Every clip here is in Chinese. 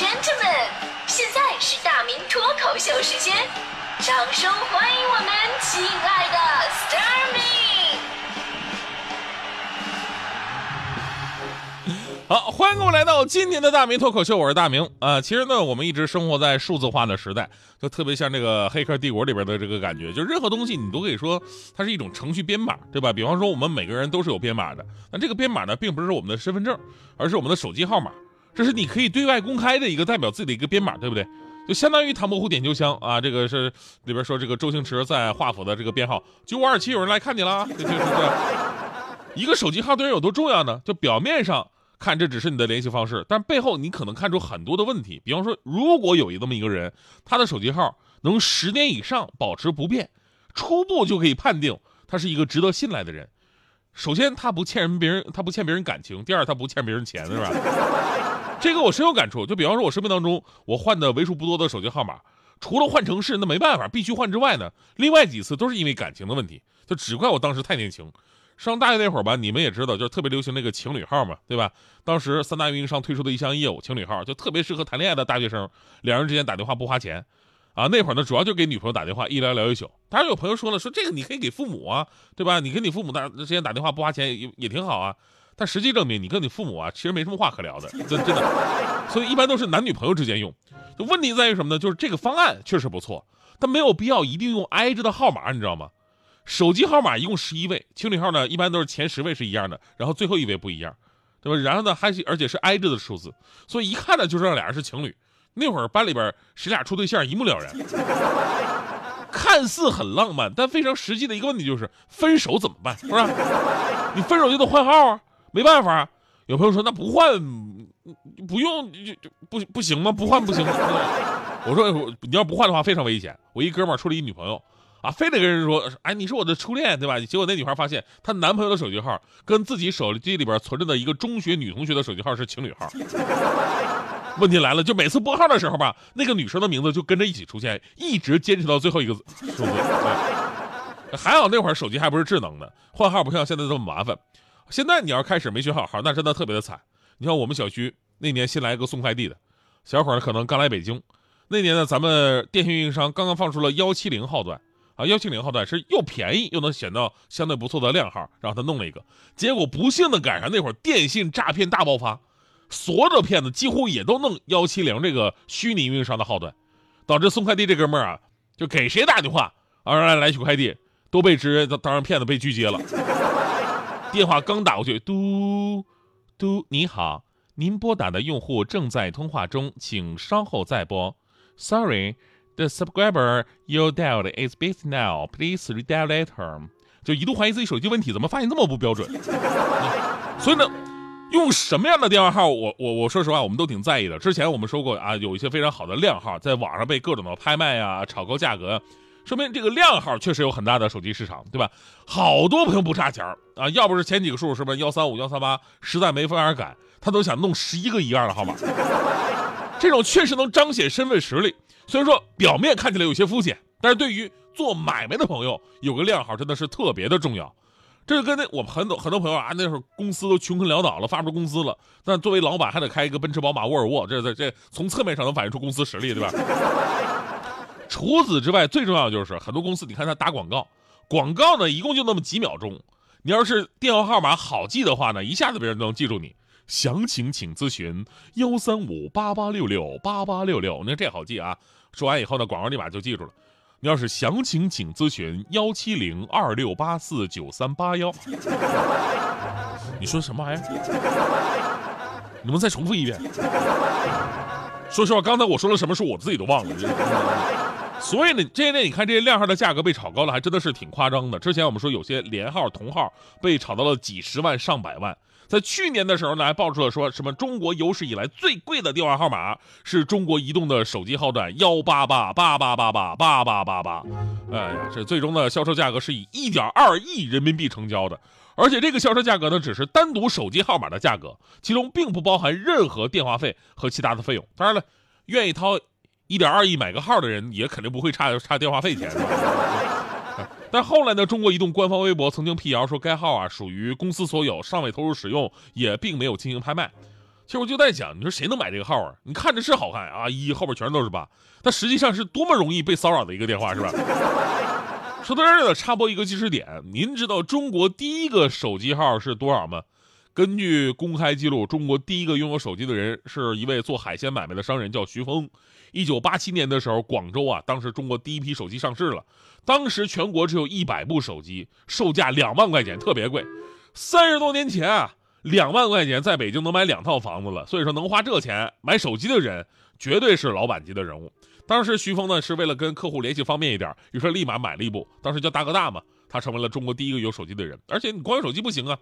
gentlemen，现在是大明脱口秀时间，掌声欢迎我们亲爱的 s t a r m y 好，欢迎各位来到今天的大明脱口秀，我是大明啊。其实呢，我们一直生活在数字化的时代，就特别像这个《黑客帝国》里边的这个感觉，就任何东西你都可以说它是一种程序编码，对吧？比方说我们每个人都是有编码的，那这个编码呢，并不是我们的身份证，而是我们的手机号码。这是你可以对外公开的一个代表自己的一个编码，对不对？就相当于唐伯虎点秋香啊，这个是里边说这个周星驰在华府的这个编号九五二七，有人来看你了，就是对。一个手机号对人有多重要呢？就表面上看这只是你的联系方式，但背后你可能看出很多的问题。比方说，如果有一这么一个人，他的手机号能十年以上保持不变，初步就可以判定他是一个值得信赖的人。首先，他不欠人别人，他不欠别人感情；第二，他不欠别人钱，是吧？这个我深有感触。就比方说，我生命当中我换的为数不多的手机号码，除了换城市那没办法必须换之外呢，另外几次都是因为感情的问题。就只怪我当时太年轻。上大学那会儿吧，你们也知道，就是特别流行那个情侣号嘛，对吧？当时三大运营商推出的一项业务，情侣号就特别适合谈恋爱的大学生，两人之间打电话不花钱。啊，那会儿呢，主要就给女朋友打电话，一聊聊一宿。当然有朋友说了，说这个你可以给父母啊，对吧？你跟你父母打之间打电话不花钱也也挺好啊。但实际证明，你跟你父母啊，其实没什么话可聊的，真真的。所以一般都是男女朋友之间用。就问题在于什么呢？就是这个方案确实不错，但没有必要一定用挨着的号码，你知道吗？手机号码一共十一位，情侣号呢一般都是前十位是一样的，然后最后一位不一样，对吧？然后呢还是而且是挨着的数字，所以一看呢就知道俩人是情侣。那会儿班里边谁俩处对象一目了然，看似很浪漫，但非常实际的一个问题就是分手怎么办？是吧？你分手就得换号啊，没办法。有朋友说那不换，不用就就不不行吗？不换不行吗？我说你要不换的话非常危险。我一哥们儿处了一女朋友。啊，非得跟人说，哎，你是我的初恋，对吧？结果那女孩发现，她男朋友的手机号跟自己手机里边存着的一个中学女同学的手机号是情侣号。问题来了，就每次拨号的时候吧，那个女生的名字就跟着一起出现，一直坚持到最后一个数字。还好那会儿手机还不是智能的，换号不像现在这么麻烦。现在你要开始没学好号，那真的特别的惨。你看我们小区那年新来一个送快递的小伙儿，可能刚来北京，那年呢，咱们电信运营商刚刚放出了幺七零号段。啊，幺七零号段是又便宜又能选到相对不错的靓号，让他弄了一个，结果不幸的赶上那会儿电信诈骗大爆发，所有的骗子几乎也都弄幺七零这个虚拟运营商的号段，导致送快递这哥们儿啊，就给谁打电话啊让来取快递，都被直接当成骗子被拒接了。电话刚打过去，嘟嘟，你好，您拨打的用户正在通话中，请稍后再拨，Sorry。The subscriber you dialed is busy now. Please redial later. 就一度怀疑自己手机问题，怎么发现这么不标准？所以呢，用什么样的电话号，我我我说实话，我们都挺在意的。之前我们说过啊，有一些非常好的靓号，在网上被各种的拍卖啊，炒高价格，说明这个靓号确实有很大的手机市场，对吧？好多朋友不差钱啊，要不是前几个数是不是幺三五幺三八，实在没法赶，他都想弄十一个一样的号码。这种确实能彰显身份实力。虽然说表面看起来有些肤浅，但是对于做买卖的朋友，有个靓号真的是特别的重要。这就跟那我们很多很多朋友啊，那时候公司都穷困潦倒了，发不出工资了，但作为老板还得开一个奔驰、宝马、沃尔沃，这这这从侧面上能反映出公司实力，对吧？除此之外，最重要的就是很多公司，你看他打广告，广告呢一共就那么几秒钟，你要是电话号码好记的话呢，一下子别人都能记住你。详情请咨询幺三五八八六六八八六六，那这好记啊！说完以后呢，广告立马就记住了。你要是详情请咨询幺七零二六八四九三八幺。你说什么玩意儿？你们再重复一遍。说实话，刚才我说了什么数，我自己都忘了。所以呢，这些年你看这些靓号的价格被炒高了，还真的是挺夸张的。之前我们说有些连号同号被炒到了几十万上百万。在去年的时候呢，还爆出了说什么中国有史以来最贵的电话号码是中国移动的手机号段幺八八八八八八八八八八，哎呀，这最终的销售价格是以一点二亿人民币成交的，而且这个销售价格呢，只是单独手机号码的价格，其中并不包含任何电话费和其他的费用。当然了，愿意掏一点二亿买个号的人，也肯定不会差差电话费钱。但后来呢？中国移动官方微博曾经辟谣说，该号啊属于公司所有，尚未投入使用，也并没有进行拍卖。其实我就在想，你说谁能买这个号啊？你看着是好看啊，一后边全都是八，但实际上是多么容易被骚扰的一个电话，是吧？说到这儿呢，插播一个知识点，您知道中国第一个手机号是多少吗？根据公开记录，中国第一个拥有手机的人是一位做海鲜买卖的商人，叫徐峰。一九八七年的时候，广州啊，当时中国第一批手机上市了，当时全国只有一百部手机，售价两万块钱，特别贵。三十多年前啊，两万块钱在北京能买两套房子了，所以说能花这钱买手机的人，绝对是老板级的人物。当时徐峰呢是为了跟客户联系方便一点，于是立马买了一部，当时叫大哥大嘛，他成为了中国第一个有手机的人。而且你光有手机不行啊。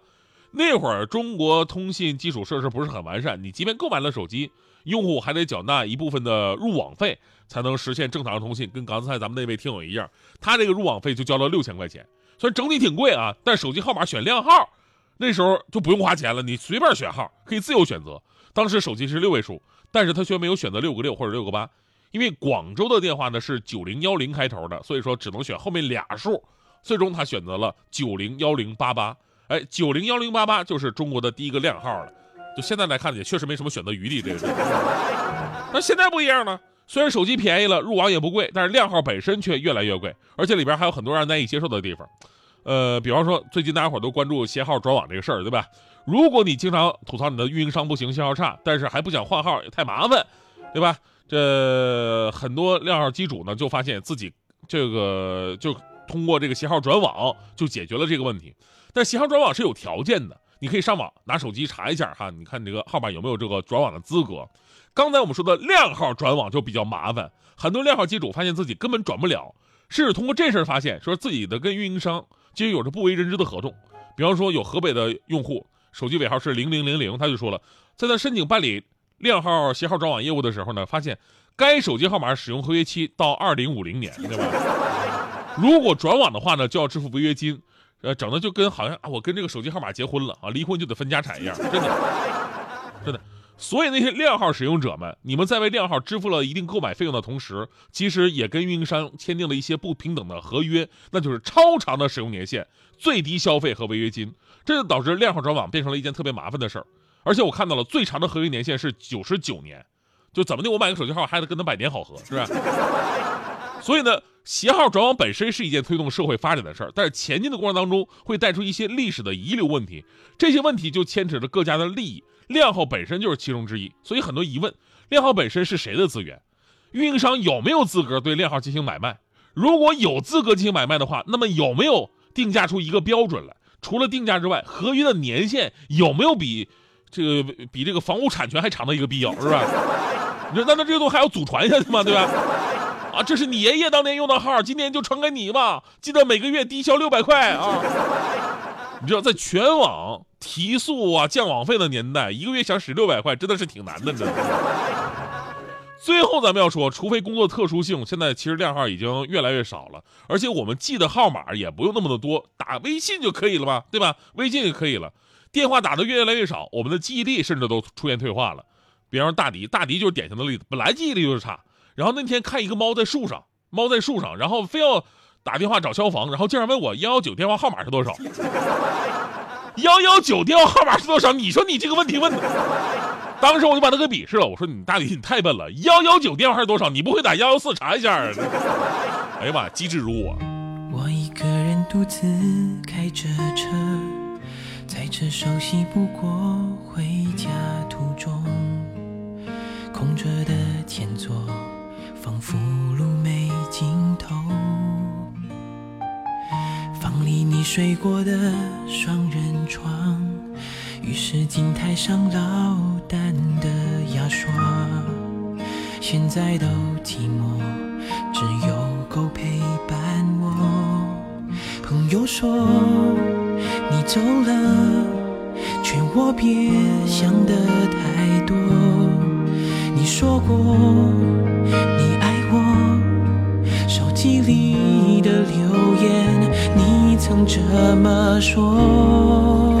那会儿中国通信基础设施不是很完善，你即便购买了手机，用户还得缴纳一部分的入网费，才能实现正常的通信。跟刚才咱们那位听友一样，他这个入网费就交了六千块钱，虽然整体挺贵啊，但手机号码选靓号，那时候就不用花钱了，你随便选号，可以自由选择。当时手机是六位数，但是他却没有选择六个六或者六个八，因为广州的电话呢是九零幺零开头的，所以说只能选后面俩数，最终他选择了九零幺零八八。哎，九零幺零八八就是中国的第一个靓号了。就现在来看，也确实没什么选择余地。这个，那现在不一样了。虽然手机便宜了，入网也不贵，但是靓号本身却越来越贵，而且里边还有很多让人难以接受的地方。呃，比方说，最近大家伙都关注携号转网这个事儿，对吧？如果你经常吐槽你的运营商不行，信号差，但是还不想换号，也太麻烦，对吧？这很多靓号机主呢，就发现自己这个就通过这个携号转网就解决了这个问题。但携号转网是有条件的，你可以上网拿手机查一下哈，你看你这个号码有没有这个转网的资格。刚才我们说的靓号转网就比较麻烦，很多靓号机主发现自己根本转不了，甚至通过这事儿发现，说自己的跟运营商其实有着不为人知的合同。比方说有河北的用户，手机尾号是零零零零，他就说了，在他申请办理靓号携号转网业务的时候呢，发现该手机号码使用合约期到二零五零年，对吧？如果转网的话呢，就要支付违约金。呃，整的就跟好像啊，我跟这个手机号码结婚了啊，离婚就得分家产一样，真的，真的。所以那些靓号使用者们，你们在为靓号支付了一定购买费用的同时，其实也跟运营商签订了一些不平等的合约，那就是超长的使用年限、最低消费和违约金，这就导致靓号转网变成了一件特别麻烦的事儿。而且我看到了最长的合约年限是九十九年，就怎么的，我买个手机号还得跟他百年好合，是吧？所以呢，携号转网本身是一件推动社会发展的事儿，但是前进的过程当中会带出一些历史的遗留问题，这些问题就牵扯着各家的利益，靓号本身就是其中之一。所以很多疑问：靓号本身是谁的资源？运营商有没有资格对靓号进行买卖？如果有资格进行买卖的话，那么有没有定价出一个标准来？除了定价之外，合约的年限有没有比这个比这个房屋产权还长的一个必要，是吧？你说，那那这个都还要祖传下去吗？对吧？啊，这是你爷爷当年用的号，今年就传给你吧。记得每个月低消六百块啊！你知道，在全网提速啊、降网费的年代，一个月想使六百块，真的是挺难的，真的。最后，咱们要说，除非工作特殊性，现在其实靓号已经越来越少了，而且我们记的号码也不用那么的多，打微信就可以了吧？对吧？微信就可以了，电话打的越来越少，我们的记忆力甚至都出现退化了。比方说大迪，大迪就是典型的例子，本来记忆力就是差。然后那天看一个猫在树上，猫在树上，然后非要打电话找消防，然后竟然问我幺幺九电话号码是多少？幺幺九电话号码是多少？你说你这个问题问的，当时我就把他给鄙视了。我说你大李你太笨了，幺幺九电话是多少？你不会打幺幺四查一下？哎呀妈，机智如我。我一个人独自开着车，在这熟悉不过回家途中，空着的前座。仿佛路没尽头，房里你睡过的双人床，浴室镜台上老淡的牙刷，现在都寂寞，只有狗陪伴我。朋友说你走了，劝我别想得太多。你说过。手机里的留言，你曾这么说。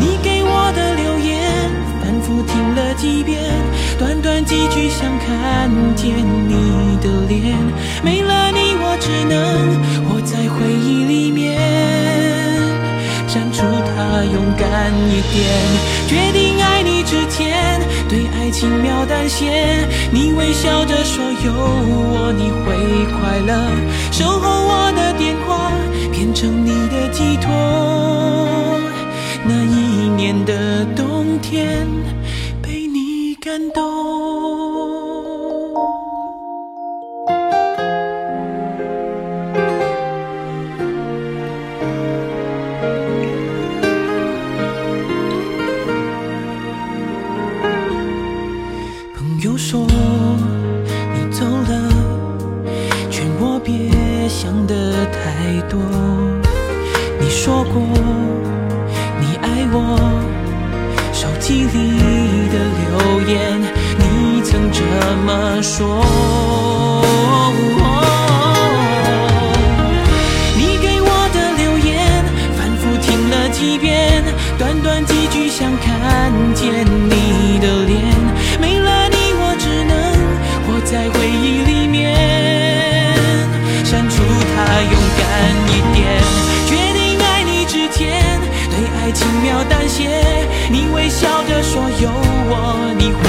你给我的留言，反复听了几遍，短短几句想看见你的脸。没了你，我只能活在回忆里面，删除它，勇。敢一点。决定爱你之前，对爱轻描淡写。你微笑着说有我你会快乐，守候我的电话变成你的寄托。那一年的冬天，被你感动。说。你给我的留言，反复听了几遍，短短几句想看见你的脸，没了你我只能活在回忆里面，删除它，勇敢一点，决定爱你之前，对爱轻描淡写，你微笑着说有我你会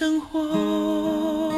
生活。